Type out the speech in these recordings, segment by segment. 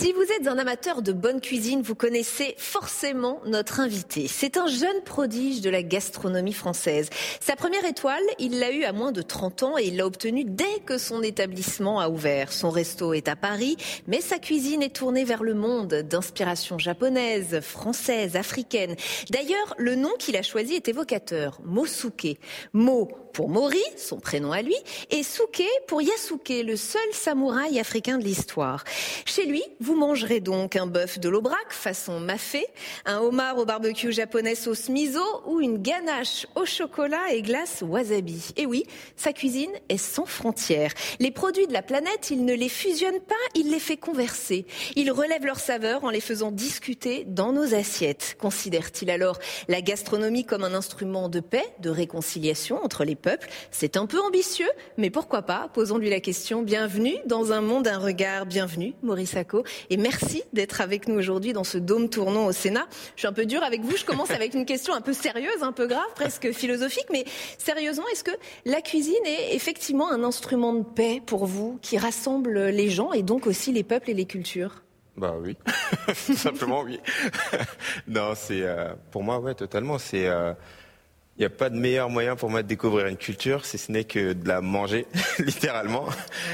Si vous êtes un amateur de bonne cuisine, vous connaissez forcément notre invité. C'est un jeune prodige de la gastronomie française. Sa première étoile, il l'a eue à moins de 30 ans et il l'a obtenue dès que son établissement a ouvert. Son resto est à Paris, mais sa cuisine est tournée vers le monde, d'inspiration japonaise, française, africaine. D'ailleurs, le nom qu'il a choisi est évocateur, Mosuke. Mo pour Mori, son prénom à lui, et Suke pour Yasuke, le seul samouraï africain de l'histoire. Chez lui, vous mangerez donc un bœuf de l'Aubrac façon mafé, un homard au barbecue japonais sauce miso ou une ganache au chocolat et glace wasabi. Et oui, sa cuisine est sans frontières. Les produits de la planète, il ne les fusionne pas, il les fait converser. Il relève leurs saveurs en les faisant discuter dans nos assiettes. Considère-t-il alors la gastronomie comme un instrument de paix, de réconciliation entre les peuples C'est un peu ambitieux, mais pourquoi pas Posons-lui la question. Bienvenue dans un monde, un regard. Bienvenue, Maurice Sacco. Et merci d'être avec nous aujourd'hui dans ce dôme tournant au Sénat. Je suis un peu dur avec vous. Je commence avec une question un peu sérieuse, un peu grave, presque philosophique. Mais sérieusement, est-ce que la cuisine est effectivement un instrument de paix pour vous qui rassemble les gens et donc aussi les peuples et les cultures? Bah oui, simplement oui. non, c'est euh, pour moi ouais totalement. C'est euh, il n'y a pas de meilleur moyen pour moi de découvrir une culture, si ce n'est que de la manger, littéralement.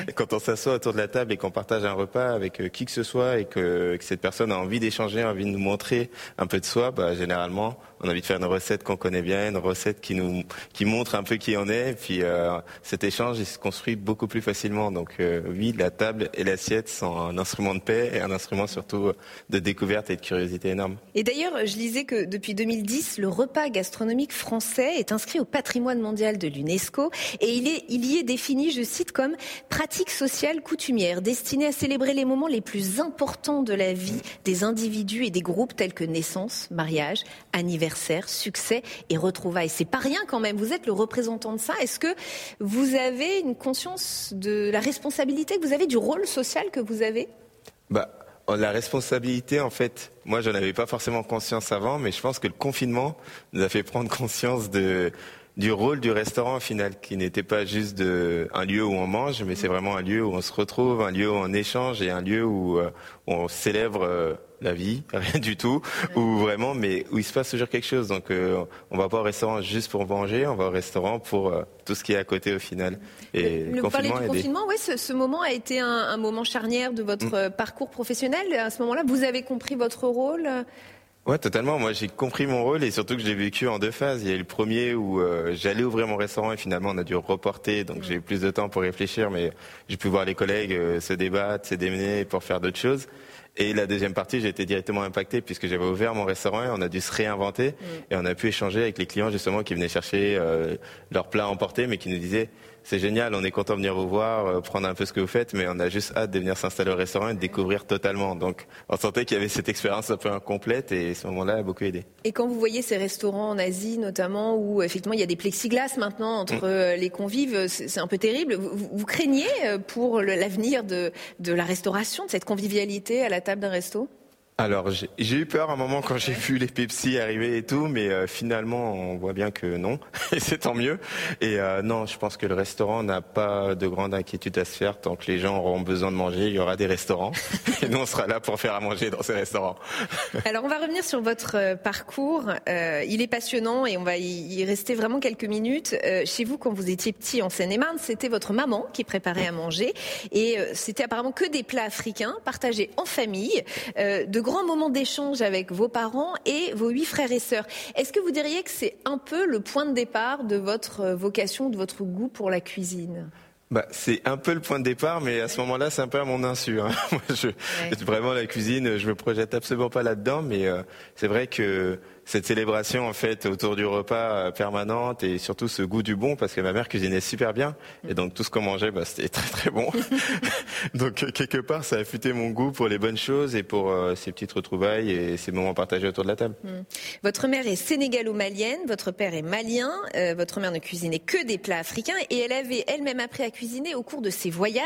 Et quand on s'assoit autour de la table et qu'on partage un repas avec euh, qui que ce soit et que, que cette personne a envie d'échanger, envie de nous montrer un peu de soi, bah, généralement, on a envie de faire une recette qu'on connaît bien, une recette qui nous qui montre un peu qui on est. Et puis euh, cet échange, il se construit beaucoup plus facilement. Donc euh, oui, la table et l'assiette sont un instrument de paix et un instrument surtout de découverte et de curiosité énorme. Et d'ailleurs, je lisais que depuis 2010, le repas gastronomique français est inscrit au patrimoine mondial de l'UNESCO et il, est, il y est défini, je cite, comme pratique sociale coutumière destinée à célébrer les moments les plus importants de la vie des individus et des groupes tels que naissance, mariage, anniversaire succès et retrouvailles. C'est pas rien quand même. Vous êtes le représentant de ça. Est-ce que vous avez une conscience de la responsabilité que vous avez, du rôle social que vous avez? Bah. La responsabilité, en fait, moi, je avais pas forcément conscience avant, mais je pense que le confinement nous a fait prendre conscience du rôle du restaurant au final, qui n'était pas juste un lieu où on mange, mais c'est vraiment un lieu où on se retrouve, un lieu où on échange et un lieu où, euh, on célèbre euh, la vie, rien du tout, ou vraiment, mais où il se passe toujours quelque chose. Donc, euh, on va pas au restaurant juste pour manger, on va au restaurant pour euh, tout ce qui est à côté au final. Et le, le confinement, du confinement, oui, ce, ce, moment a été un, un, moment charnière de votre mm. parcours professionnel. À ce moment-là, vous avez compris votre rôle? Ouais, totalement. Moi, j'ai compris mon rôle et surtout que je l'ai vécu en deux phases. Il y a eu le premier où euh, j'allais ouvrir mon restaurant et finalement on a dû reporter, donc j'ai eu plus de temps pour réfléchir, mais j'ai pu voir les collègues euh, se débattre, se démener pour faire d'autres choses. Et la deuxième partie, j'ai été directement impacté puisque j'avais ouvert mon restaurant et on a dû se réinventer. Et on a pu échanger avec les clients justement qui venaient chercher euh, leurs plats emportés, mais qui nous disaient c'est génial, on est content de venir vous voir, euh, prendre un peu ce que vous faites, mais on a juste hâte de venir s'installer au restaurant et de découvrir totalement. Donc, on sentait qu'il y avait cette expérience un peu incomplète et ce moment-là a beaucoup aidé. Et quand vous voyez ces restaurants en Asie, notamment, où effectivement il y a des plexiglas maintenant entre mmh. les convives, c'est un peu terrible. Vous, vous craignez euh, pour l'avenir de, de la restauration, de cette convivialité à la table d'un resto? Alors j'ai eu peur un moment quand j'ai vu les Pepsi arriver et tout, mais euh, finalement on voit bien que non, et c'est tant mieux. Et euh, non, je pense que le restaurant n'a pas de grande inquiétude à se faire tant que les gens auront besoin de manger, il y aura des restaurants, et nous on sera là pour faire à manger dans ces restaurants. Alors on va revenir sur votre euh, parcours, il est passionnant et on va y rester vraiment quelques minutes. Chez vous, quand vous étiez petit en Seine-et-Marne, c'était votre maman qui préparait à manger, et c'était apparemment que des plats africains partagés en famille, de grands moments d'échange avec vos parents et vos huit frères et sœurs. Est-ce que vous diriez que c'est un peu le point de départ de votre vocation, de votre goût pour la cuisine? Bah, c'est un peu le point de départ, mais à ce moment-là, c'est un peu à mon insu. Hein. Moi, je, Vraiment, la cuisine, je me projette absolument pas là-dedans, mais euh, c'est vrai que cette célébration en fait autour du repas euh, permanente et surtout ce goût du bon parce que ma mère cuisinait super bien et donc tout ce qu'on mangeait bah, c'était très très bon. donc euh, quelque part ça a affûté mon goût pour les bonnes choses et pour euh, ces petites retrouvailles et ces moments partagés autour de la table. Hmm. Votre mère est sénégalo-malienne, votre père est malien, votre mère ne cuisinait que des plats africains et elle avait elle-même appris à cuisiner au cours de ses voyages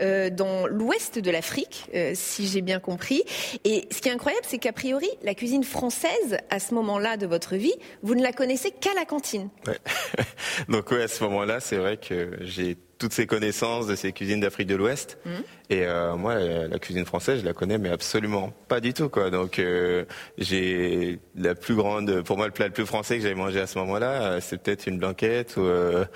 hmm. dans l'ouest de l'Afrique, si j'ai bien compris. Et ce qui est incroyable, c'est qu'a priori la cuisine française à ce moment-là de votre vie, vous ne la connaissez qu'à la cantine. Donc oui, à ce moment-là, c'est vrai que j'ai toutes ces connaissances de ces cuisines d'Afrique de l'Ouest. Mmh. Et euh, moi, la, cuisine française, je la connais, mais absolument pas du tout. Quoi. Donc, euh, j'ai la plus grande, pour moi, le plat le plus français que j'avais mangé à ce moment-là, euh, c'est peut-être une blanquette ou de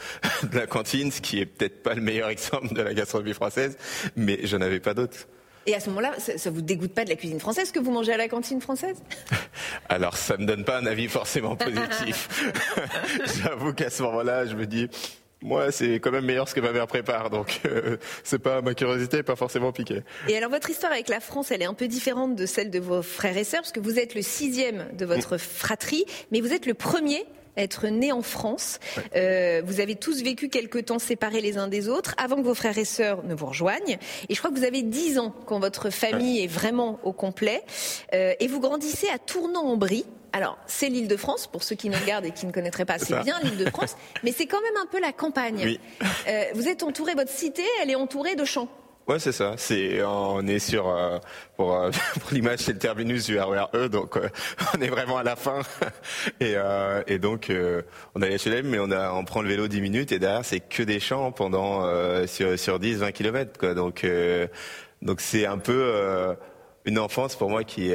la cantine, ce qui est peut-être pas le meilleur exemple de la gastronomie française, mais je n'avais pas d'autre. Et à ce moment-là, ça, ça vous dégoûte pas de la cuisine française que vous mangez à la cantine française? Alors, ça me donne pas un avis forcément positif. J'avoue qu'à ce moment-là, je me dis, moi, c'est quand même meilleur ce que ma mère prépare, donc euh, c'est pas ma curiosité, pas forcément piquée. Et alors, votre histoire avec la France, elle est un peu différente de celle de vos frères et sœurs, parce que vous êtes le sixième de votre mm. fratrie, mais vous êtes le premier être né en France. Euh, vous avez tous vécu quelque temps séparés les uns des autres avant que vos frères et sœurs ne vous rejoignent. Et je crois que vous avez 10 ans quand votre famille est vraiment au complet. Euh, et vous grandissez à Tournan-en-Brie. Alors, c'est l'île de France, pour ceux qui nous regardent et qui ne connaîtraient pas, c'est bien l'île de France, mais c'est quand même un peu la campagne. Euh, vous êtes entouré, votre cité, elle est entourée de champs. Ouais, c'est ça. C'est on est sur euh, pour, euh, pour l'image c'est le terminus du RER E, donc euh, on est vraiment à la fin. et, et donc on a HLM, mais on a on prend le vélo 10 minutes et derrière c'est que des champs pendant sur sur 10 20 kilomètres quoi. Donc donc c'est un peu une enfance pour moi qui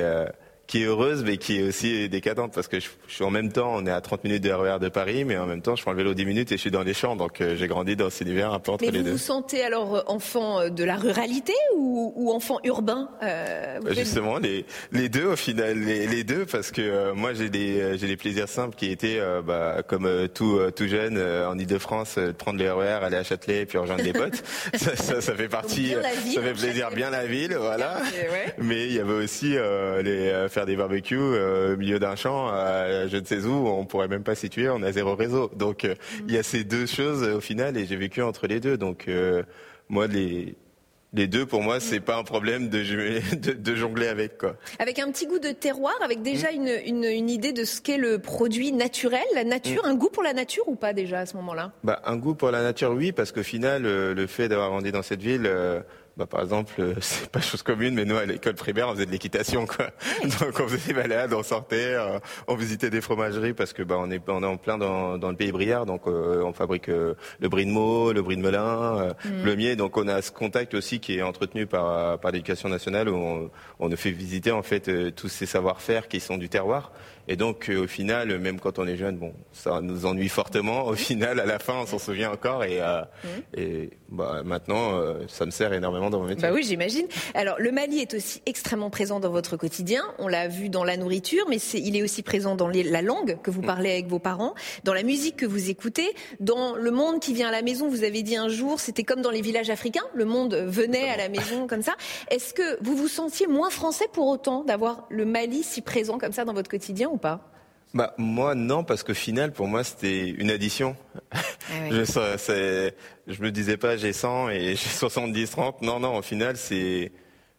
qui est heureuse, mais qui est aussi décadente, parce que je, suis en même temps, on est à 30 minutes de RER de Paris, mais en même temps, je prends le vélo 10 minutes et je suis dans les champs, donc euh, j'ai grandi dans ces univers un peu entre les deux. Vous vous sentez alors euh, enfant euh, de la ruralité ou, ou enfant urbain bah, Justement, les, les deux au final, les, les deux, parce que moi j'ai des j'ai des plaisirs simples qui étaient, bah, comme tout tout jeune en Ile-de-France, prendre les RER, aller à Châtelet, puis rejoindre des potes. ça, ça, ça, fait partie, ça fait plaisir, bien la ville, voilà. Mais il y avait aussi les faire des barbecues euh, au milieu d'un champ, à je ne sais où, on pourrait même pas situer, on a zéro réseau. Donc euh, il y a ces deux choses au final et j'ai vécu entre les deux. Donc euh, moi les les deux, pour moi, c'est pas un problème de, de, jongler avec quoi. Avec un petit goût de terroir, avec déjà mm. une, une, idée de ce qu'est le produit naturel, la nature, mm. un goût pour la nature ou pas déjà à ce moment-là? Bah un goût pour la nature, oui, parce qu'au final, le fait d'avoir grandi dans cette ville, bah, par exemple, euh, c'est pas chose commune, mais nous à l'école primaire, on faisait de l'équitation, quoi. Donc on faisait des balades, on sortait, euh, on visitait des fromageries parce que bah on est on est en plein dans, dans le pays briard, donc euh, on fabrique le brie de Meaux, le brie de Melun, mm. le mier. Donc on a ce contact aussi qui est entretenu par par l'éducation nationale où on, on nous fait visiter en fait tous ces savoir-faire qui sont du terroir. Et donc, euh, au final, même quand on est jeune, bon, ça nous ennuie fortement. Au final, à la fin, on s'en souvient encore. Et, euh, et bah, maintenant, euh, ça me sert énormément dans mon métier. Bah oui, j'imagine. Alors, le Mali est aussi extrêmement présent dans votre quotidien. On l'a vu dans la nourriture, mais il est aussi présent dans la langue que vous mmh. parlez avec vos parents, dans la musique que vous écoutez, dans le monde qui vient à la maison. Vous avez dit un jour, c'était comme dans les villages africains. Le monde venait à la maison comme ça. Est-ce que vous vous sentiez moins français pour autant d'avoir le Mali si présent comme ça dans votre quotidien ou pas bah moi non parce que final pour moi c'était une addition. Ah je, je me disais pas j'ai 100 et j'ai 70 30 non non au final c'est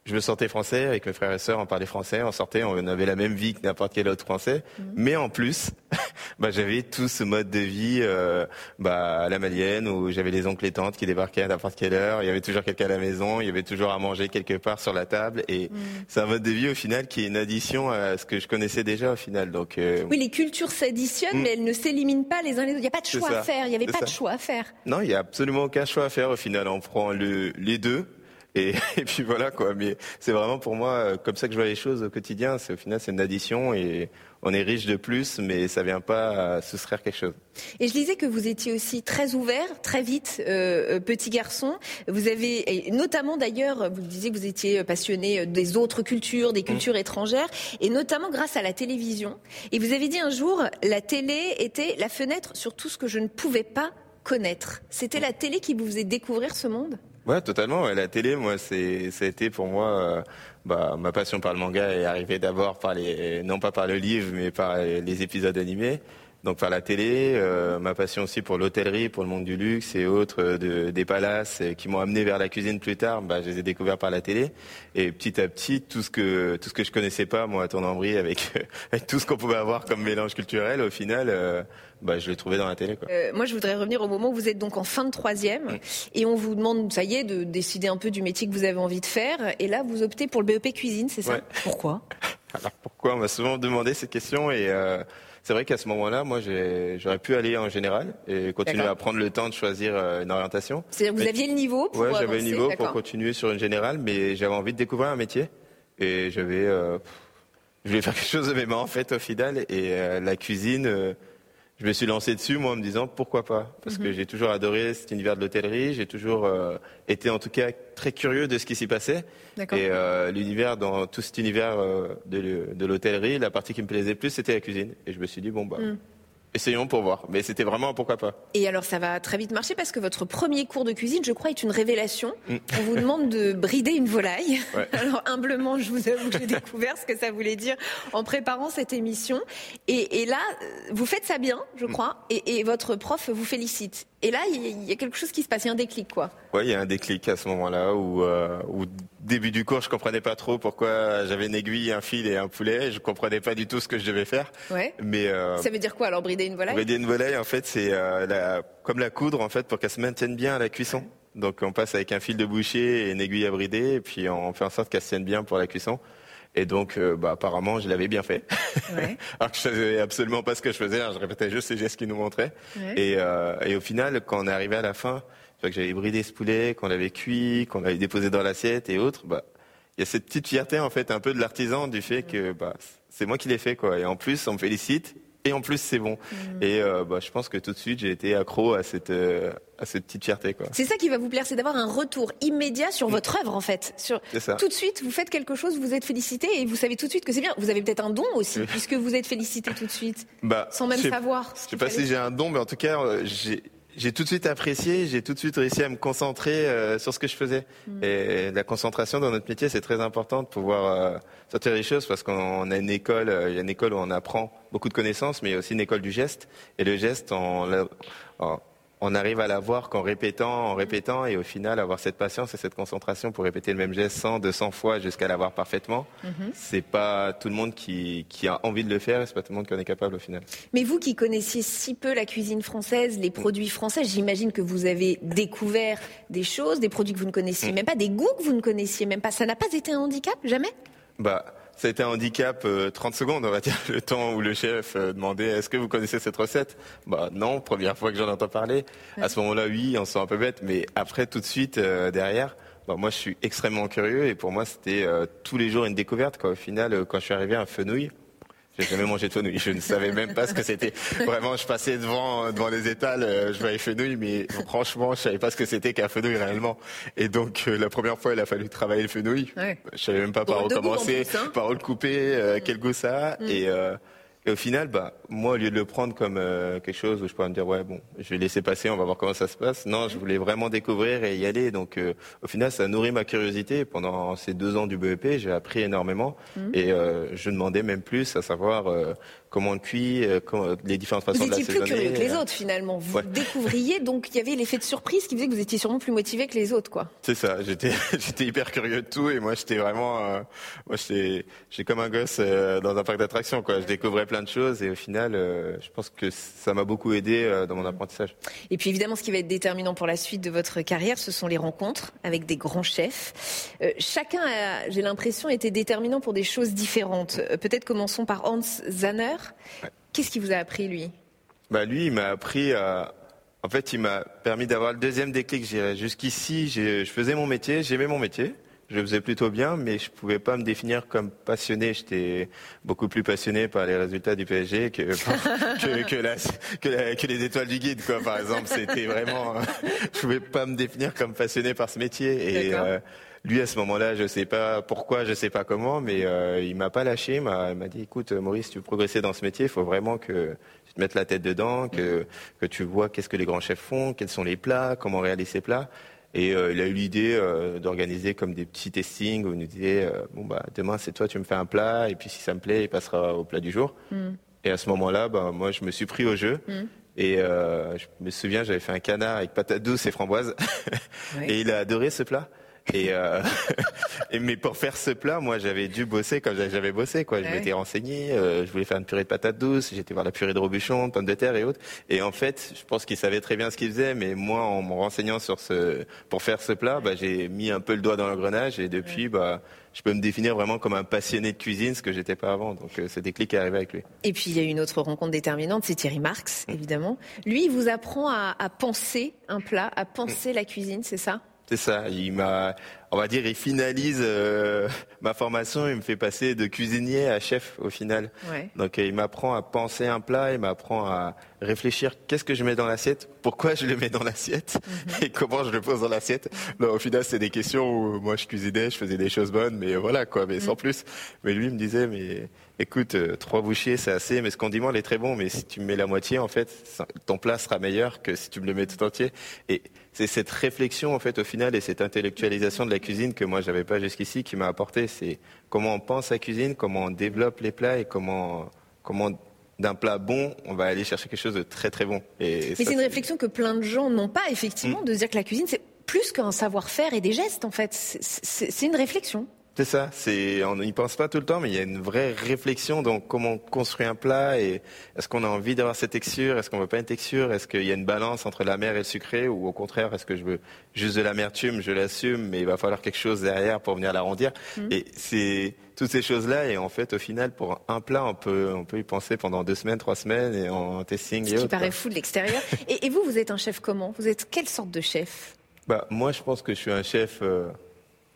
je me sentais français avec mes frères et sœurs, on parlait français, on sortait, on avait la même vie que n'importe quel autre français. Mhm. Mais en plus, bah, j'avais tout ce mode de vie euh, bah, à la malienne où j'avais les oncles et tantes qui débarquaient à n'importe quelle heure. Il y avait toujours quelqu'un à la maison, il y avait toujours à manger quelque part sur la table. Et mhm. c'est un mode de vie au final qui est une addition à ce que je connaissais déjà au final. Donc euh, oui, les cultures s'additionnent, mm. mais elles ne s'éliminent pas les uns les autres. Il n'y a pas de choix à faire. Il n'y avait pas de choix à faire. Non, il n'y a absolument aucun choix à faire au final. On prend le, les deux Et, puis voilà quoi. Mais c'est vraiment pour moi euh, comme ça que je vois les choses au quotidien. C'est au final c'est une addition et on est riche de plus, mais ça vient pas à soustraire quelque chose. Et je disais que vous étiez aussi très ouvert, très vite, euh, euh, petit garçon. Vous avez, notamment d'ailleurs, vous disiez que vous étiez passionné des autres cultures, des cultures mmh. étrangères, et notamment grâce à la télévision. Et vous avez dit un jour, la télé était la fenêtre sur tout ce que je ne pouvais pas connaître. C'était la télé qui vous faisait découvrir ce monde? Ouais, totalement. La télé, moi, c'est, ça a été pour moi, euh, bah, ma passion par le manga est arrivée d'abord par les, non pas par le livre, mais par les épisodes animés donc par la télé, euh, ma passion aussi pour l'hôtellerie, pour le monde du luxe et autres, euh, de, des palaces euh, qui m'ont amené vers la cuisine plus tard, bah, je les ai découverts par la télé. Et petit à petit, tout ce que tout ce que je connaissais pas, moi, à Tournambry, avec, avec tout ce qu'on pouvait avoir comme mélange culturel, au final, bah, je l'ai trouvé dans la télé. Quoi. moi, je voudrais revenir au moment où vous êtes donc en fin de troisième et on vous demande, ça y est, de décider un peu du métier que vous avez envie de faire. Et là, vous optez pour le BEP cuisine, c'est ça? Pourquoi? Alors pourquoi? On m'a souvent demandé cette question et c'est vrai qu'à ce moment-là, moi, j'aurais pu aller en général et continuer à prendre le temps de choisir euh, une orientation. C'est-à-dire vous aviez le niveau pour Ouais, j'avais le niveau pour continuer sur une générale, mais j'avais envie de découvrir un métier et j'avais, euh, je voulais faire quelque chose de mes mains en fait au final. Et euh, la cuisine je me suis lancé dessus, moi, en me disant pourquoi pas? Parce que mhm. j'ai toujours adoré cet univers de l'hôtellerie. J'ai toujours euh, été, en tout cas, très curieux de ce qui s'y passait. Et euh, l'univers, dans tout cet univers euh, de, l'hôtellerie, la partie qui me plaisait plus, c'était la cuisine. Et je me suis dit, bon, bah, mm. Essayons pour voir. Mais c'était vraiment pourquoi pas. Et alors ça va très vite marcher parce que votre premier cours de cuisine, je crois, est une révélation. Mm. On vous demande de brider une volaille. Alors humblement, je vous avoue que j'ai découvert ce que ça voulait dire en préparant cette émission. Et, là, vous faites ça bien, je mm. crois, et, votre prof vous félicite. Et là, il y a quelque chose qui se passe, il y a un déclic, quoi. Oui, il y a un déclic à ce moment-là où, euh, début du cours, je comprenais pas trop pourquoi j'avais une aiguille, un fil et un poulet. Je comprenais pas du tout ce que je devais faire. Ouais. Mais euh, ça veut dire quoi alors brider une volaille? Brider une volaille, en fait, c'est euh, comme la coudre, en fait, pour qu'elle se maintienne bien à la cuisson. Donc on passe avec un fil de boucher et une aiguille à brider, et puis on fait en sorte qu'elle se tienne bien pour la cuisson. Et donc, euh, bah, apparemment, je l'avais bien fait. Ouais. Alors que je savais absolument pas ce que je faisais. Hein. Je répétais juste ces gestes qu'ils nous montraient. Et, euh, et, au final, quand on est arrivé à la fin, que j'avais bridé ce poulet, qu'on l'avait cuit, qu'on l'avait déposé dans l'assiette et autres, bah, il y a cette petite fierté en fait, un peu de l'artisan, du fait que bah, c'est moi qui l'ai fait, quoi. Et en plus, on me félicite et en plus c'est bon. Mm. Et euh, bah, je pense que tout de suite j'ai été accro à cette euh, à cette petite fierté quoi. C'est ça qui va vous plaire, c'est d'avoir un retour immédiat sur mm. votre œuvre en fait. Sur ça. tout de suite vous faites quelque chose, vous êtes félicité et vous savez tout de suite que c'est bien. Vous avez peut-être un don aussi puisque vous êtes félicité tout de suite, bah, sans même savoir. Je sais pas si j'ai un don, mais en tout cas euh, j'ai j'ai tout de suite apprécié, j'ai tout de suite réussi à me concentrer euh, sur ce que je faisais. Mm. Et la concentration dans notre métier, c'est très important de pouvoir euh, sortir les choses parce qu'on a une école, euh, il y a une école où on apprend beaucoup de connaissances, mais il y a aussi une école du geste. Et le geste, on, on, on arrive à l'avoir qu'en répétant, en répétant, et au final avoir cette patience et cette concentration pour répéter le même geste 100, 200 fois jusqu'à l'avoir parfaitement. Ce mhm. C'est pas tout le monde qui, qui, a envie de le faire, et c'est pas tout le monde qui en est capable au final. Mais vous qui connaissiez si peu la cuisine française, les produits français, j'imagine que vous avez découvert des choses, des produits que vous ne connaissiez mm. même pas, des goûts que vous ne connaissiez même pas. Ça n'a pas été un handicap, jamais? Bah ça a été un handicap 30 euh, secondes, on va dire, le temps où le chef euh, demandait est-ce que vous connaissez cette recette? Bah non, première fois que j'en entends parler. À ce moment-là, oui, on se sent un peu bête, mais après, tout de suite, euh, derrière, bah, moi, je suis extrêmement curieux et pour moi, c'était tous les jours une découverte. Quoi. Au final, quand je suis arrivé à un fenouil, j'ai jamais mangé de fenouil. Je ne savais même pas ce que c'était. Vraiment, je passais devant devant les étals, euh, je voyais fenouil, mais franchement, je savais pas ce que c'était qu'un fenouil réellement. Et donc, euh, la première fois, il a fallu travailler le fenouil. Ouais. Je savais même pas par où commencer, hein. par où le couper, euh, quel goût ça a. Mm. Et et au final, bah, moi, au lieu de le prendre comme euh, quelque chose où je pourrais me dire, ouais, bon, je vais laisser passer, on va voir comment ça se passe. Non, je voulais vraiment découvrir et y aller. Donc, euh, au final, ça nourrit ma curiosité. Pendant ces deux ans du BEP, j'ai appris énormément mmh. et euh, je demandais même plus à savoir comment on cuit, euh, les différentes façons de l'assaisonner. Vous étiez plus curieux que les autres finalement. Vous découvriez, donc il y avait l'effet de surprise qui faisait que vous étiez sûrement plus motivé que les autres, quoi. C'est ça. J'étais, j'étais hyper curieux de tout et moi j'étais vraiment, euh, moi j'étais, j'ai comme un gosse euh, dans un parc d'attractions, quoi. Je découvrais plein de choses et au final, je pense que ça m'a beaucoup aidé dans mon apprentissage. Et puis évidemment, ce qui va être déterminant pour la suite de votre carrière, ce sont les rencontres avec des grands chefs. chacun, a, j'ai l'impression, été déterminant pour des choses différentes. Peut-être commençons par Hans Zanner. Qu'est-ce qui vous a appris, lui? Bah, Lui, il m'a appris à, En fait, il m'a permis d'avoir le deuxième déclic. Jusqu'ici, je faisais mon métier, j'aimais mon métier je le faisais plutôt bien, mais je pouvais pas me définir comme passionné. J'étais beaucoup plus passionné par les résultats du PSG que que, que, les étoiles du guide, quoi. Par exemple, c'était vraiment, je pouvais pas me définir comme passionné par ce métier. Et euh, lui, à ce moment-là, je sais pas pourquoi, je sais pas comment, mais euh, il m'a pas lâché. Il m'a dit, écoute, Maurice, tu veux progresser dans ce métier, il faut vraiment que tu te mettes la tête dedans, que que tu vois qu'est-ce que les grands chefs font, quels sont les plats, comment réaliser ces plats. Et euh, il a eu l'idée euh, d'organiser comme des petits testings où il nous disait euh, bon bah demain c'est toi tu me fais un plat et puis si ça me plaît il passera au plat du jour. Mm. Et à ce moment-là bah, moi je me suis pris au jeu. Mm. Et je me souviens, j'avais fait un canard avec patates douces et framboises. et il a adoré ce plat. Et, euh, et, mais pour faire ce plat, moi, j'avais dû bosser comme j'avais bossé. Quoi. Je m'étais renseigné. Euh, je voulais faire une purée de patates douces. J'étais voir la purée de robuchon, de pommes de terre et autres. Et en fait, je pense qu'il savait très bien ce qu'il faisait. Mais moi, en me renseignant sur ce, pour faire ce plat, bah, j'ai mis un peu le doigt dans l'engrenage. Et depuis, bah, je peux me définir vraiment comme un passionné de cuisine, ce que j'étais pas avant. Donc, euh, ce déclic est arrivé avec lui. Et puis, il y a une autre rencontre déterminante, c'est Thierry Marx, évidemment. Lui, il vous apprend à, à penser un plat, à penser la cuisine, c'est ça? C'est ça. Il m'a, on va dire, il finalise euh, ma formation. Il me fait passer de cuisinier à chef au final. Donc, il m'apprend à penser un plat. Il m'apprend à réfléchir. Qu'est-ce que je mets dans l'assiette? Pourquoi je le mets dans l'assiette? Mhm. Et comment je le pose dans l'assiette? Au final, c'est des questions où moi je cuisinais, je faisais des choses bonnes, mais voilà quoi, mais sans mhm. plus. Mais lui il me disait, mais écoute, euh, trois bouchées, c'est assez, mais ce condiment, il est très bon, mais si tu me mets la moitié, en fait, ton plat sera meilleur que si tu me le mets tout entier. Et c'est cette réflexion, en fait, au final, et cette intellectualisation de la cuisine que moi, j'avais pas jusqu'ici, qui m'a apporté. C'est comment on pense la cuisine, comment on développe les plats et comment, comment d'un plat bon, on va aller chercher quelque chose de très très bon. Et Mais c'est une réflexion que plein de gens n'ont pas, effectivement, mm. de dire que la cuisine, c'est plus qu'un savoir-faire et des gestes, en fait. C'est une réflexion. C'est ça, c'est, on n'y pense pas tout le temps, mais il y a une vraie réflexion dans comment on construit un plat et est-ce qu'on a envie d'avoir cette texture, est-ce qu'on veut pas une texture, est-ce qu'il y a une balance entre la mer et le sucré ou au contraire, est-ce que je veux juste de l'amertume, je l'assume, mais il va falloir quelque chose derrière pour venir l'arrondir. Mmh. Et c'est toutes ces choses-là et en fait, au final, pour un plat, on peut, on peut y penser pendant deux semaines, trois semaines et en testing. Ce qui paraît fou de l'extérieur. et, vous, vous êtes un chef comment? Vous êtes quelle sorte de chef? Bah, moi, je pense que je suis un chef. Euh,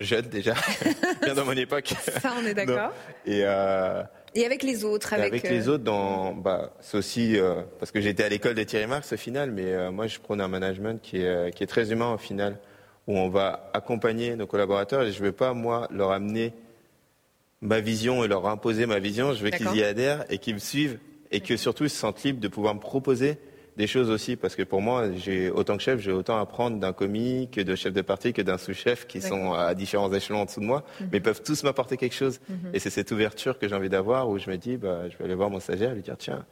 jeune déjà, bien dans mon époque. Ça, on est d'accord. Et, euh, et avec les autres avec, avec les euh, autres, dans, bah, c'est aussi euh, parce que j'étais à l'école de Thierry Marx au final, mais euh, moi je prône un management qui est, qui est très humain au final, où on va accompagner nos collaborateurs et je ne veux pas moi leur amener ma vision et leur imposer ma vision. Je veux qu'ils y adhèrent et qu'ils me suivent et que surtout ils se sentent libres de pouvoir me proposer des choses aussi, parce que pour moi, j'ai autant que chef, j'ai autant à apprendre d'un commis que de chef de parti que d'un sous-chef qui sont à différents échelons en dessous de moi, mhm. mais peuvent tous m'apporter quelque chose. Mhm. Et c'est cette ouverture que j'ai envie d'avoir où je me dis, bah, je vais aller voir mon stagiaire et lui dire, tiens,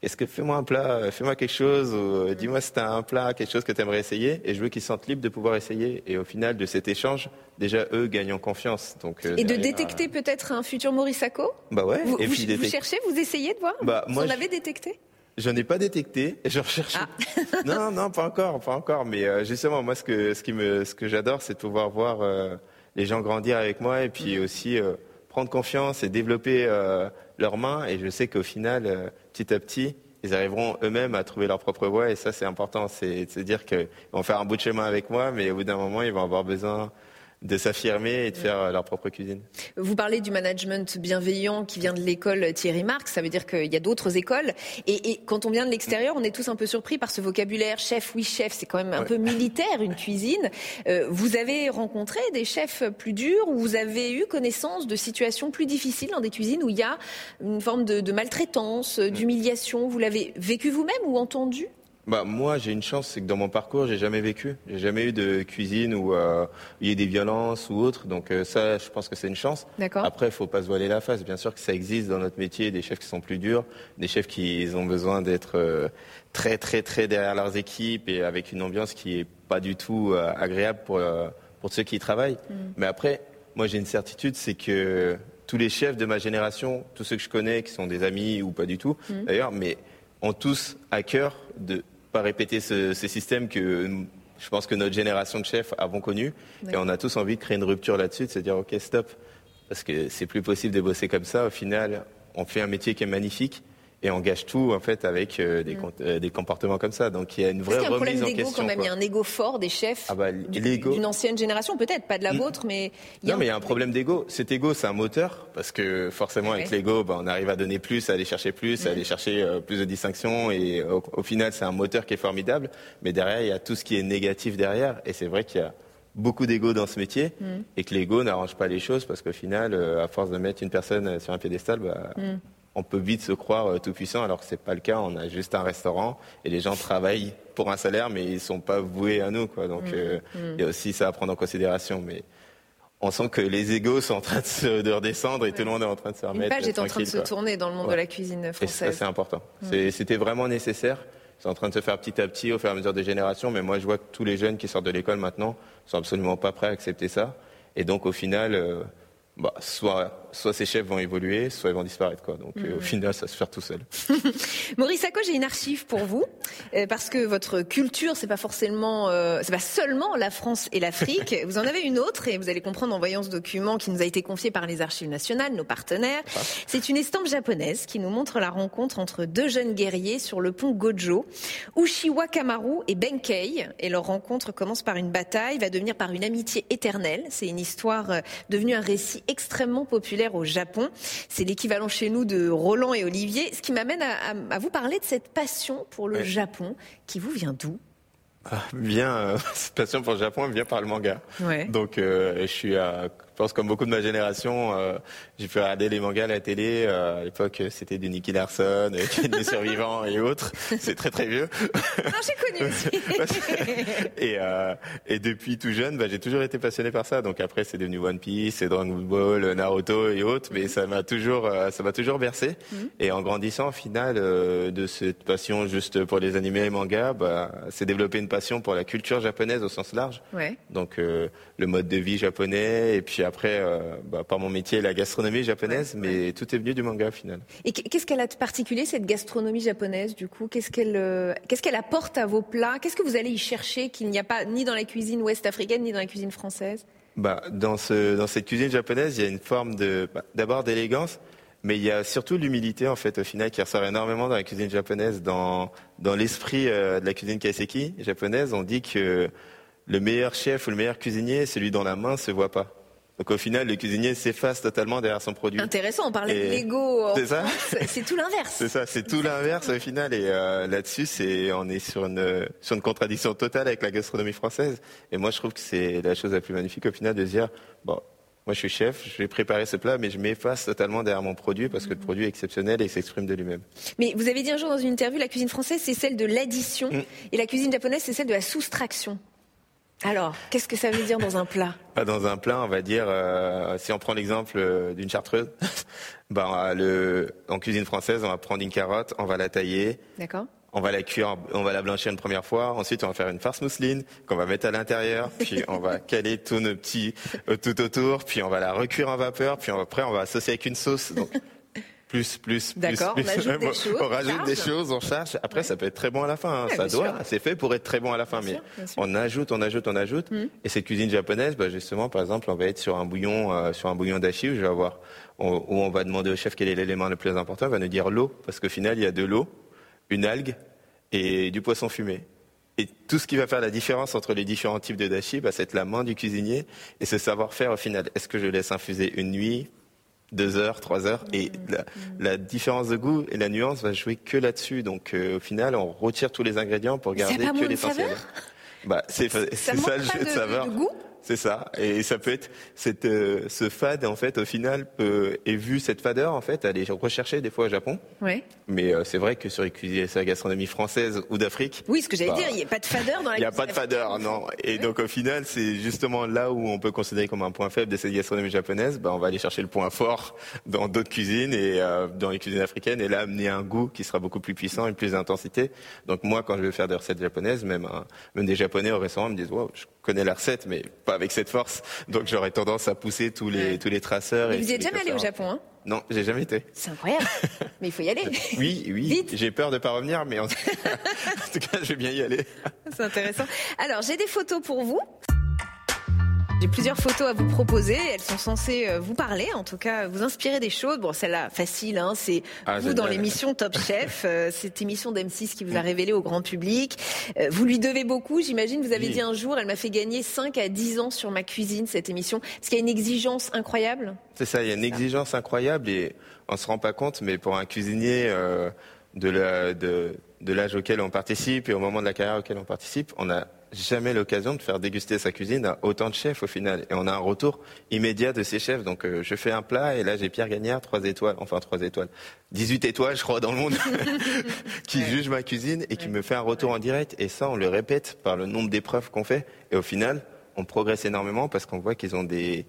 est-ce que fais-moi un plat, fais-moi quelque chose, ou euh, dis-moi si tu as un plat, quelque chose que tu aimerais essayer, et je veux qu'ils se sentent libres de pouvoir essayer. Et au final de cet échange, déjà eux gagnent en confiance. Donc, euh, et de détecter peut-être un futur Maurice Bah ouais. Vous, et puis vous, cherchez, vous essayez de voir? Bah, Vous en avez détecté? J'en ai pas détecté. Je recherche. Ah. non, non, pas encore, pas encore. Mais euh, justement, moi, ce que, ce qui me, ce que j'adore, c'est de pouvoir voir euh, les gens grandir avec moi et puis aussi euh, prendre confiance et développer leurs mains. Et je sais qu'au final, petit à petit, ils arriveront eux-mêmes à trouver leur propre voie. Et ça, c'est important. C'est de se dire qu'ils vont faire un bout de chemin avec moi, mais au bout d'un moment, ils vont avoir besoin de s'affirmer et de faire euh, leur propre cuisine. Vous parlez du management bienveillant qui vient de l'école Thierry Marx, ça veut dire qu'il y a d'autres écoles. Et, quand on vient de l'extérieur, on est tous un peu surpris par ce vocabulaire. Chef, oui, chef, c'est quand même un peu militaire, une cuisine. Euh, vous avez rencontré des chefs plus durs ou vous avez eu connaissance de situations plus difficiles dans des cuisines où il y a une forme de maltraitance, d'humiliation? Vous l'avez vécu vous-même ou entendu? Bah, moi, j'ai une chance, c'est que dans mon parcours, j'ai jamais vécu. J'ai jamais eu de cuisine où euh, il y ait des violences ou autre. Donc euh, ça, je pense que c'est une chance. Après, il faut pas se voiler la face. Bien sûr que ça existe dans notre métier, des chefs qui sont plus durs, des chefs qui ont besoin d'être euh, très, très, très derrière leurs équipes et avec une ambiance qui est pas du tout agréable pour, pour ceux qui y travaillent. Mm. Mais après, moi, j'ai une certitude, c'est que tous les chefs de ma génération, tous ceux que je connais, qui sont des amis ou pas du tout, mm. d'ailleurs, mais ont tous à cœur de pas répéter ce, ces systèmes que je pense que notre génération de chefs avons connu. Et on a tous envie de créer une rupture là-dessus, de se dire, OK, stop. Parce que c'est plus possible de bosser comme ça. Au final, on fait un métier qui est magnifique. Et on gâche tout en fait avec euh, des, mm. des, comportements comme ça. Donc il y a une vraie remise en question. Il y a un problème quand même. Il y a un ego fort des chefs ah bah, d'une ancienne génération, peut-être pas de la vôtre, mais il y a non, mais il y a un problème d'ego. Cet ego, c'est un moteur parce que forcément avec l'ego, bah, on arrive à donner plus, à aller chercher plus, à mm. aller chercher euh, plus de distinctions et au, final, c'est un moteur qui est formidable. Mais derrière, il y a tout ce qui est négatif derrière, et c'est vrai qu'il y a beaucoup d'ego dans ce métier mm. et que l'ego n'arrange pas les choses parce qu'au final, euh, à force de mettre une personne sur un piédestal, bah, on peut vite se croire euh, tout puissant alors que c'est pas le cas. On a juste un restaurant et les gens travaillent pour un salaire, mais ils sont pas voués à nous. Quoi. Donc mm. Euh, mm. il y a aussi ça à prendre en considération. Mais on sent que les égaux sont en train de, se, redescendre et tout le monde est en train de se remettre. Une page est en train de se tourner dans le monde de la cuisine française. c'est important. C'était vraiment nécessaire. C'est en train de se faire petit à petit au fur et à mesure des générations. Mais moi, je vois que tous les jeunes qui sortent de l'école maintenant sont absolument pas prêts à accepter ça. Et donc, au final, euh, bah, soit, soit ces chefs vont évoluer, soit ils vont disparaître. Quoi. Donc euh, au mm. final, ça se fait tout seul. Maurice Sacco, j'ai une archive pour vous, euh, parce que votre culture, c'est pas forcément, euh, c'est pas seulement la France et l'Afrique. vous en avez une autre, et vous allez comprendre en voyant ce document qui nous a été confié par les Archives nationales, nos partenaires. Ah. C'est une estampe japonaise qui nous montre la rencontre entre deux jeunes guerriers sur le pont Gojo, Ushiwa Kamaru et Benkei. Et leur rencontre commence par une bataille, va devenir par une amitié éternelle. C'est une histoire devenue un récit extrêmement populaire au Japon. C'est l'équivalent chez nous de Roland et Olivier. Ce qui m'amène à, vous parler de cette passion pour le Japon qui vous vient d'où? Ah, Bien, euh, cette passion pour le Japon vient par le manga. Donc euh, je suis à pense comme beaucoup de ma génération, euh, j'ai pu regarder les mangas à la télé. Euh, à l'époque, c'était du Nicky Larson, euh, des survivants et autres. C'est très très vieux. Non, j'ai connu aussi. et, euh, et depuis tout jeune, bah, j'ai toujours été passionné par ça. Donc après, c'est devenu One Piece, c'est Dragon Ball, Naruto et autres. Mais ça m'a toujours, ça m'a toujours bercé. Mhm. Et en grandissant, au final, de cette passion juste pour les animés et les mangas, bah, c'est développé une passion pour la culture japonaise au sens large. Ouais. Donc le mode de vie japonais et puis après, euh, bah, par mon métier, la gastronomie japonaise, mais tout est venu du manga au final. Et qu'est-ce qu'elle a de particulier, cette gastronomie japonaise, du coup? Qu'est-ce qu'elle euh, qu'est-ce qu'elle apporte à vos plats? Qu'est-ce que vous allez y chercher qu'il n'y a pas ni dans la cuisine ouest africaine, ni dans la cuisine française? Bah, dans, ce, dans cette cuisine japonaise, il y a une forme de, bah, d'abord d'élégance, mais il y a surtout l'humilité en fait au final qui ressort énormément dans la cuisine japonaise, dans, dans l'esprit euh, de la cuisine kaiseki japonaise. On dit que le meilleur chef ou le meilleur cuisinier, celui dont la main se voit pas. Donc au final, le cuisinier s'efface totalement derrière son produit. Intéressant, on parlait de l'ego. C'est ça C'est tout l'inverse. c'est ça, c'est tout l'inverse au final. Et euh, là-dessus, c'est on est sur une sur une contradiction totale avec la gastronomie française. Et moi, je trouve que c'est la chose la plus magnifique au final de dire bon. Moi, je suis chef, je vais préparer ce plat, mais je m'efface totalement derrière mon produit parce que le produit est exceptionnel et s'exprime de lui-même. Mais vous avez dit un jour dans une interview, la cuisine française, c'est celle de l'addition mm. et la cuisine japonaise, c'est celle de la soustraction. Alors, qu'est-ce que ça veut dire dans un plat? Bah, Dans un plat, on va dire, euh, si on prend l'exemple euh, d'une chartreuse, bah, le, en cuisine française, on va prendre une carotte, on va la tailler. D'accord. On va la cuire, on va la blanchir une première fois. Ensuite, on va faire une farce mousseline qu'on va mettre à l'intérieur. Puis on va caler tous nos petits euh, tout autour. Puis on va la recuire en vapeur. Puis après, on va associer avec une sauce. Donc plus, plus, plus. D'accord, on ajoute des choses. On rajoute des choses, on charge. Après, ça peut être très bon à la fin. Hein. ça doit, c'est fait pour être très bon à la fin. mais on ajoute, on ajoute, on ajoute. Mm. Et cette cuisine japonaise, bah, justement, par exemple, on va être sur un bouillon, euh, sur un bouillon d'ashi où je vais avoir, où on va demander au chef quel est l'élément le plus important. Il va nous dire l'eau, parce qu'au final, il y a de l'eau, une algue et du poisson fumé. Et tout ce qui va faire la différence entre les différents types de dashi, bah, c'est la main du cuisinier et ce savoir-faire au final. Est-ce que je laisse infuser une nuit, deux heures, trois heures, et la, différence de goût et la nuance va jouer que là-dessus. Donc euh, au final, on retire tous les ingrédients pour garder que l'essentiel. Bah, c'est ça, le jeu de, saveur. De goût? C'est ça. Et ça peut être cette, euh, ce fade, en fait, au final, peut, est vu cette fadeur, en fait, elle est recherchée des fois au Japon. Oui. Mais euh, c'est vrai que sur la gastronomie française ou d'Afrique. Oui, ce que j'allais bah, dire, il n'y a pas de fadeur dans la Il n'y a pas de fadeur, non. Et donc, au final, c'est justement là où on peut considérer comme un point faible de cette gastronomie japonaise. Bah, on va aller chercher le point fort dans d'autres cuisines et euh, dans les cuisines africaines et là, amener un goût qui sera beaucoup plus puissant et plus d'intensité. Donc, moi, quand je veux faire des recettes japonaises, même, même des Japonais au restaurant me disent, wow, je connais la recette, mais pas avec cette force. Donc j'aurais tendance à pousser tous les, tous les traceurs. Mais vous êtes jamais allé au Japon, hein Non, j'ai jamais été. C'est incroyable. mais il faut y aller. Oui, oui. J'ai peur de pas revenir, mais en tout, cas, je vais bien y aller. C'est intéressant. Alors, j'ai des photos pour vous. J'ai plusieurs photos à vous proposer. Elles sont censées euh, vous parler, en tout cas vous inspirer des choses. Bon, celle-là, facile, hein, c'est Ah, vous dans l'émission Top Chef, euh, cette émission d'M6 qui vous a révélé au grand public. Euh, vous lui devez beaucoup, j'imagine. Vous avez Oui. dit un jour, elle m'a fait gagner 5 à 10 ans sur ma cuisine, cette émission. Parce qu'il y a une exigence incroyable. C'est ça, il y a une exigence incroyable et on se rend pas compte, mais pour un cuisinier euh, de la- de- de l'âge auquel on participe et au moment de la carrière auquel on participe, on n'a jamais l'occasion de faire déguster sa cuisine à autant de chefs au final. Et on a un retour immédiat de ces chefs. Donc euh, je fais un plat et là j'ai Pierre Gagnard, trois étoiles, enfin trois étoiles, 18 étoiles je crois dans le monde, qui juge ma cuisine et qui me fait un retour en direct. Et ça on le répète par le nombre d'épreuves qu'on fait. Et au final, on progresse énormément parce qu'on voit qu'ils ont des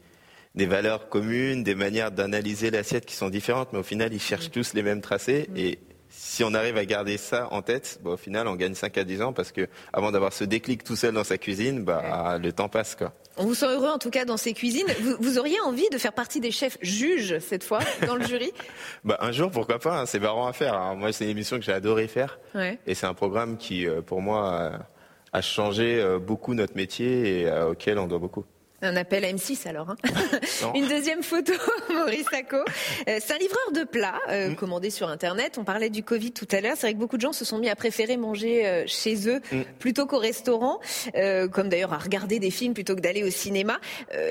des valeurs communes, des manières d'analyser l'assiette qui sont différentes, mais au final, ils cherchent tous les mêmes tracés. Et si on arrive à garder ça en tête, bah, au final, on gagne 5 à 10 ans parce que avant d'avoir ce déclic tout seul dans sa cuisine, bah, le temps passe. Quoi. On vous sent heureux en tout cas dans ces cuisines. Vous, vous auriez envie de faire partie des chefs juges cette fois dans le jury? Bah, un jour, pourquoi pas, hein, c'est marrant à faire. hein. Moi, c'est une émission que j'ai adoré faire. Ouais. Et c'est un programme qui, euh, pour moi, a, a changé euh, beaucoup notre métier et euh, auquel on doit beaucoup. Un appel à M6 alors. hein. Une deuxième photo, Maurice Sacco. Euh, c'est un livreur de plats Mm. euh, commandé sur Internet. On parlait du Covid tout à l'heure. C'est vrai que beaucoup de gens se sont mis à préférer manger euh, chez eux Mm. plutôt qu'au restaurant, euh, comme d'ailleurs à regarder des films plutôt que d'aller au cinéma.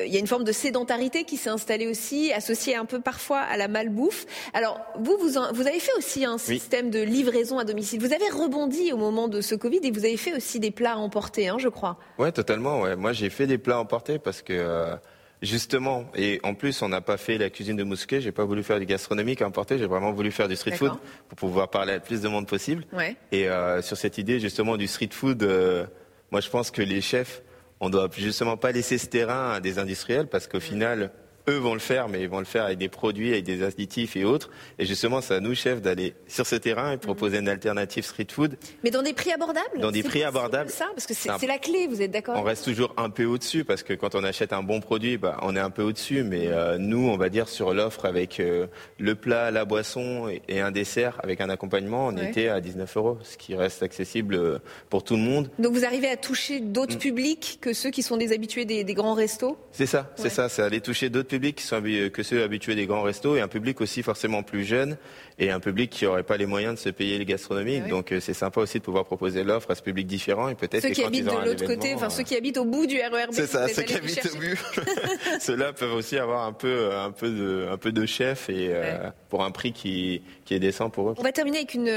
Il y a une forme de sédentarité qui s'est installée aussi, associée un peu parfois à la malbouffe. Alors vous, vous, en- vous avez fait aussi un système de livraison à domicile. Vous avez rebondi au moment de ce Covid et vous avez fait aussi des plats à emporter, hein, je crois. Ouais, totalement. Ouais. Moi, j'ai fait des plats emportés parce que euh, justement, et en plus, on n'a pas fait la cuisine de Mousquet. J'ai pas voulu faire du gastronomique à emporter. J'ai vraiment voulu faire du street food pour pouvoir parler à le plus de monde possible. Ouais. Et euh, sur cette idée justement du street food, euh, moi, je pense que les chefs, on doit justement pas laisser ce terrain à des industriels parce qu'au final. Eux vont le faire, mais ils vont le faire avec des produits, avec des additifs et autres. Et justement, c'est à nous, chefs, d'aller sur ce terrain et proposer une alternative street food Mais dans des prix abordables Dans des C'est prix abordables. Ça, parce que c'est C'est un- c'est la clé, vous êtes d'accord on reste toujours un peu au-dessus parce que quand on achète un bon produit, bah, on est un peu au-dessus. Mais euh, nous, on va dire sur l'offre avec euh, le plat, la boisson et, et un dessert avec un accompagnement, on Ouais. était à 19 euros, ce qui reste accessible euh, pour tout le monde. Donc vous arrivez à toucher d'autres Mm. publics que ceux qui sont des habitués des, des grands restos? C'est ça, c'est ça, c'est aller toucher d'autres publics qui sont que ceux habitués des grands restos et un public aussi forcément plus jeune et un public qui n'aurait pas les moyens de se payer les gastronomiques. Ah ouais. Donc euh, c'est sympa aussi de pouvoir proposer l'offre à ce public différent et peut-être Ceux qui habitent de l'autre côté, enfin euh, ceux qui habitent au bout du RERB. C'est ça, ceux qui habitent au but. Ceux-là peuvent aussi avoir un peu, un peu de, un peu de chef et euh. Pour un prix qui, qui est décent pour eux. On va terminer avec une,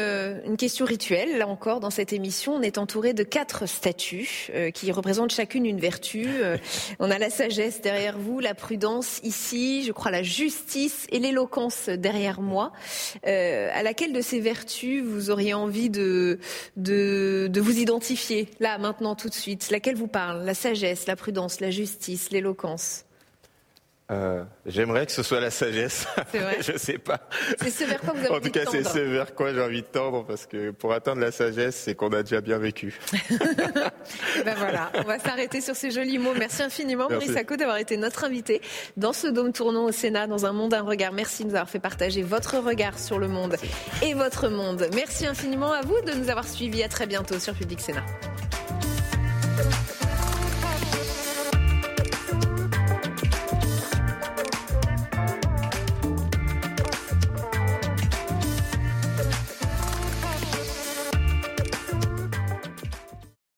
une question rituelle. Là encore, dans cette émission, on est entouré de quatre statues euh, qui représentent chacune une vertu. Euh, on a la sagesse derrière vous, la prudence ici, je crois la justice et l'éloquence derrière moi. Euh, à laquelle de ces vertus vous auriez envie de, de, de vous identifier, là, maintenant, tout de suite? Laquelle vous parle? La sagesse, la prudence, la justice, l'éloquence? Euh, J'aimerais que ce soit la sagesse. C'est vrai Je sais pas. C'est ce vers quoi vous avez En envie tout de cas, c'est ce vers quoi j'ai envie de tendre parce que pour atteindre la sagesse, c'est qu'on a déjà bien vécu. Ben voilà, on va s'arrêter sur ces jolis mots. Merci infiniment. Maurice Sacco, d'avoir été notre invité dans ce dôme tournant au Sénat, dans un monde, un regard. Merci de nous avoir fait partager votre regard sur le monde et votre monde. Merci infiniment à vous de nous avoir suivis. À très bientôt sur Public Sénat.